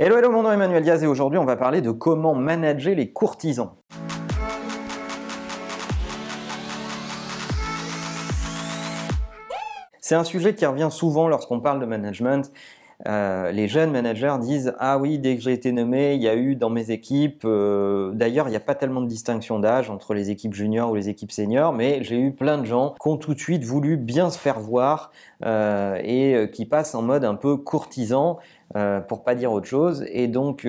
Hello, hello, mon nom est Emmanuel Diaz et aujourd'hui on va parler de comment manager les courtisans. C'est un sujet qui revient souvent lorsqu'on parle de management euh, les jeunes managers disent ah oui dès que j'ai été nommé il y a eu dans mes équipes euh, d'ailleurs il n'y a pas tellement de distinction d'âge entre les équipes juniors ou les équipes seniors mais j'ai eu plein de gens qui ont tout de suite voulu bien se faire voir euh, et qui passent en mode un peu courtisan pour pas dire autre chose. Et donc,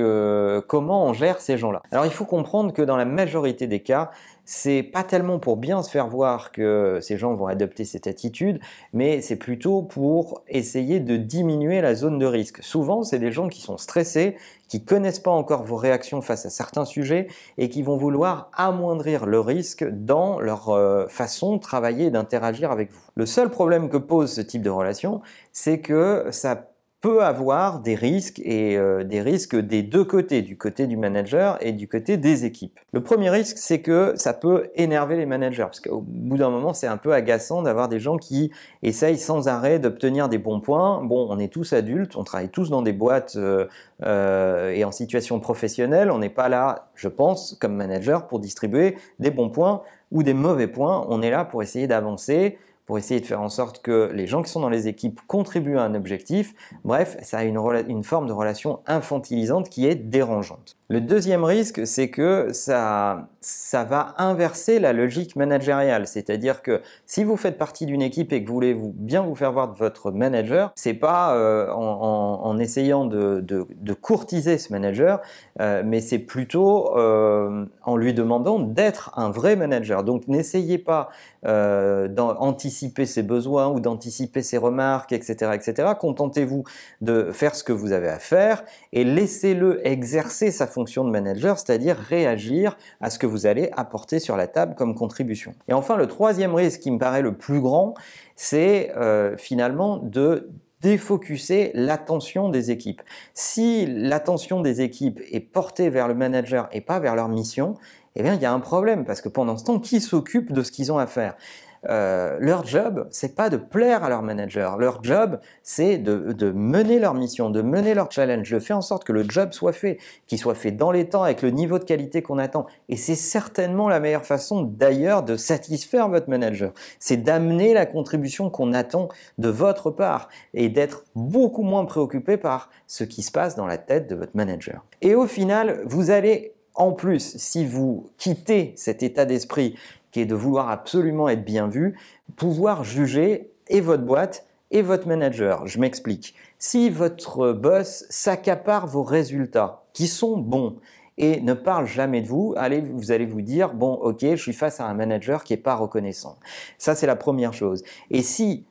comment on gère ces gens-là? Alors, il faut comprendre que dans la majorité des cas, c'est pas tellement pour bien se faire voir que ces gens vont adopter cette attitude, mais c'est plutôt pour essayer de diminuer la zone de risque. Souvent, c'est des gens qui sont stressés, qui connaissent pas encore vos réactions face à certains sujets et qui vont vouloir amoindrir le risque dans leur euh, façon de travailler et d'interagir avec vous. Le seul problème que pose ce type de relation, c'est que ça peut avoir des risques et euh, des risques des deux côtés, du côté du manager et du côté des équipes. Le premier risque, c'est que ça peut énerver les managers, parce qu'au bout d'un moment, c'est un peu agaçant d'avoir des gens qui essayent sans arrêt d'obtenir des bons points. Bon, on est tous adultes, on travaille tous dans des boîtes euh, euh, et en situation professionnelle, on n'est pas là, je pense, comme manager, pour distribuer des bons points ou des mauvais points. On est là pour essayer d'avancer pour essayer de faire en sorte que les gens qui sont dans les équipes contribuent à un objectif. Bref, ça a une, forme de relation infantilisante qui est dérangeante. Le deuxième risque, c'est que ça, ça va inverser la logique managériale. C'est-à-dire que si vous faites partie d'une équipe et que vous voulez vous, bien vous faire voir de votre manager, c'est pas euh, en, essayant de, courtiser ce manager, euh, mais c'est plutôt euh, en lui demandant d'être un vrai manager. Donc n'essayez pas d'anticiper ses besoins ou d'anticiper ses remarques, etc., etc. Contentez-vous de faire ce que vous avez à faire et laissez-le exercer sa fonction de manager, c'est-à-dire réagir à ce que vous allez apporter sur la table comme contribution. Et enfin, le troisième risque qui me paraît le plus grand, c'est euh, finalement de défocuser l'attention des équipes. Si l'attention des équipes est portée vers le manager et pas vers leur mission, eh bien, il y a un problème parce que pendant ce temps, qui s'occupe de ce qu'ils ont à faire? Euh, leur job, c'est pas de plaire à leur manager. Leur job, c'est de, de, mener leur mission, de mener leur challenge, de faire en sorte que le job soit fait, qu'il soit fait dans les temps avec le niveau de qualité qu'on attend. Et c'est certainement la meilleure façon, d'ailleurs, de satisfaire votre manager. C'est d'amener la contribution qu'on attend de votre part et d'être beaucoup moins préoccupé par ce qui se passe dans la tête de votre manager. Et au final, vous allez en plus, si vous quittez cet état d'esprit qui est de vouloir absolument être bien vu, pouvoir juger et votre boîte et votre manager. Je m'explique. Si votre boss s'accapare vos résultats, qui sont bons, et ne parle jamais de vous, allez, vous allez vous dire, bon, ok, je suis face à un manager qui n'est pas reconnaissant. Ça, c'est la première chose. Et si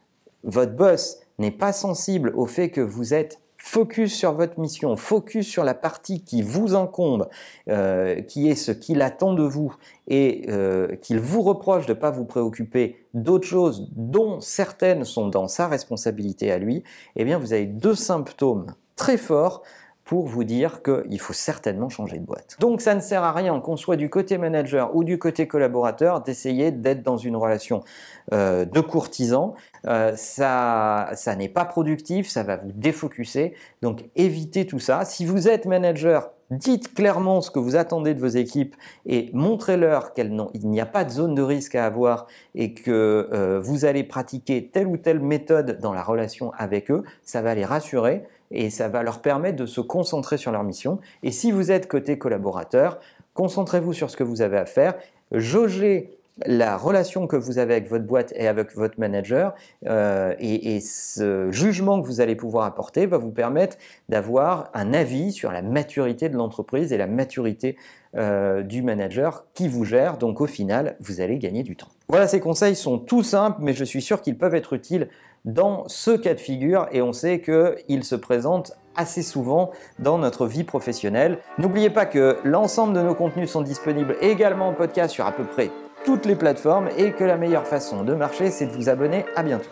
votre boss n'est pas sensible au fait que vous êtes focus sur votre mission, focus sur la partie qui vous incombe, euh, qui est ce qu'il attend de vous et euh, qu'il vous reproche de ne pas vous préoccuper d'autres choses dont certaines sont dans sa responsabilité à lui, eh bien vous avez deux symptômes très forts pour vous dire qu'il faut certainement changer de boîte. Donc ça ne sert à rien qu'on soit du côté manager ou du côté collaborateur d'essayer d'être dans une relation euh, de courtisan. Euh, ça, n'est pas productif, ça va vous défocuser. Donc évitez tout ça. Si vous êtes manager, dites clairement ce que vous attendez de vos équipes et montrez-leur qu'il n'y a pas de zone de risque à avoir et que euh, vous allez pratiquer telle ou telle méthode dans la relation avec eux. Ça va les rassurer et ça va leur permettre de se concentrer sur leur mission. Et si vous êtes côté collaborateur, concentrez-vous sur ce que vous avez à faire, jaugez la relation que vous avez avec votre boîte et avec votre manager euh, et, ce jugement que vous allez pouvoir apporter va vous permettre d'avoir un avis sur la maturité de l'entreprise et la maturité euh, du manager qui vous gère. Donc au final, vous allez gagner du temps. Voilà, ces conseils sont tout simples, mais je suis sûr qu'ils peuvent être utiles dans ce cas de figure et on sait qu'il se présente assez souvent dans notre vie professionnelle. N'oubliez pas que l'ensemble de nos contenus sont disponibles également en podcast sur à peu près toutes les plateformes et que la meilleure façon de marcher, c'est de vous abonner. À bientôt.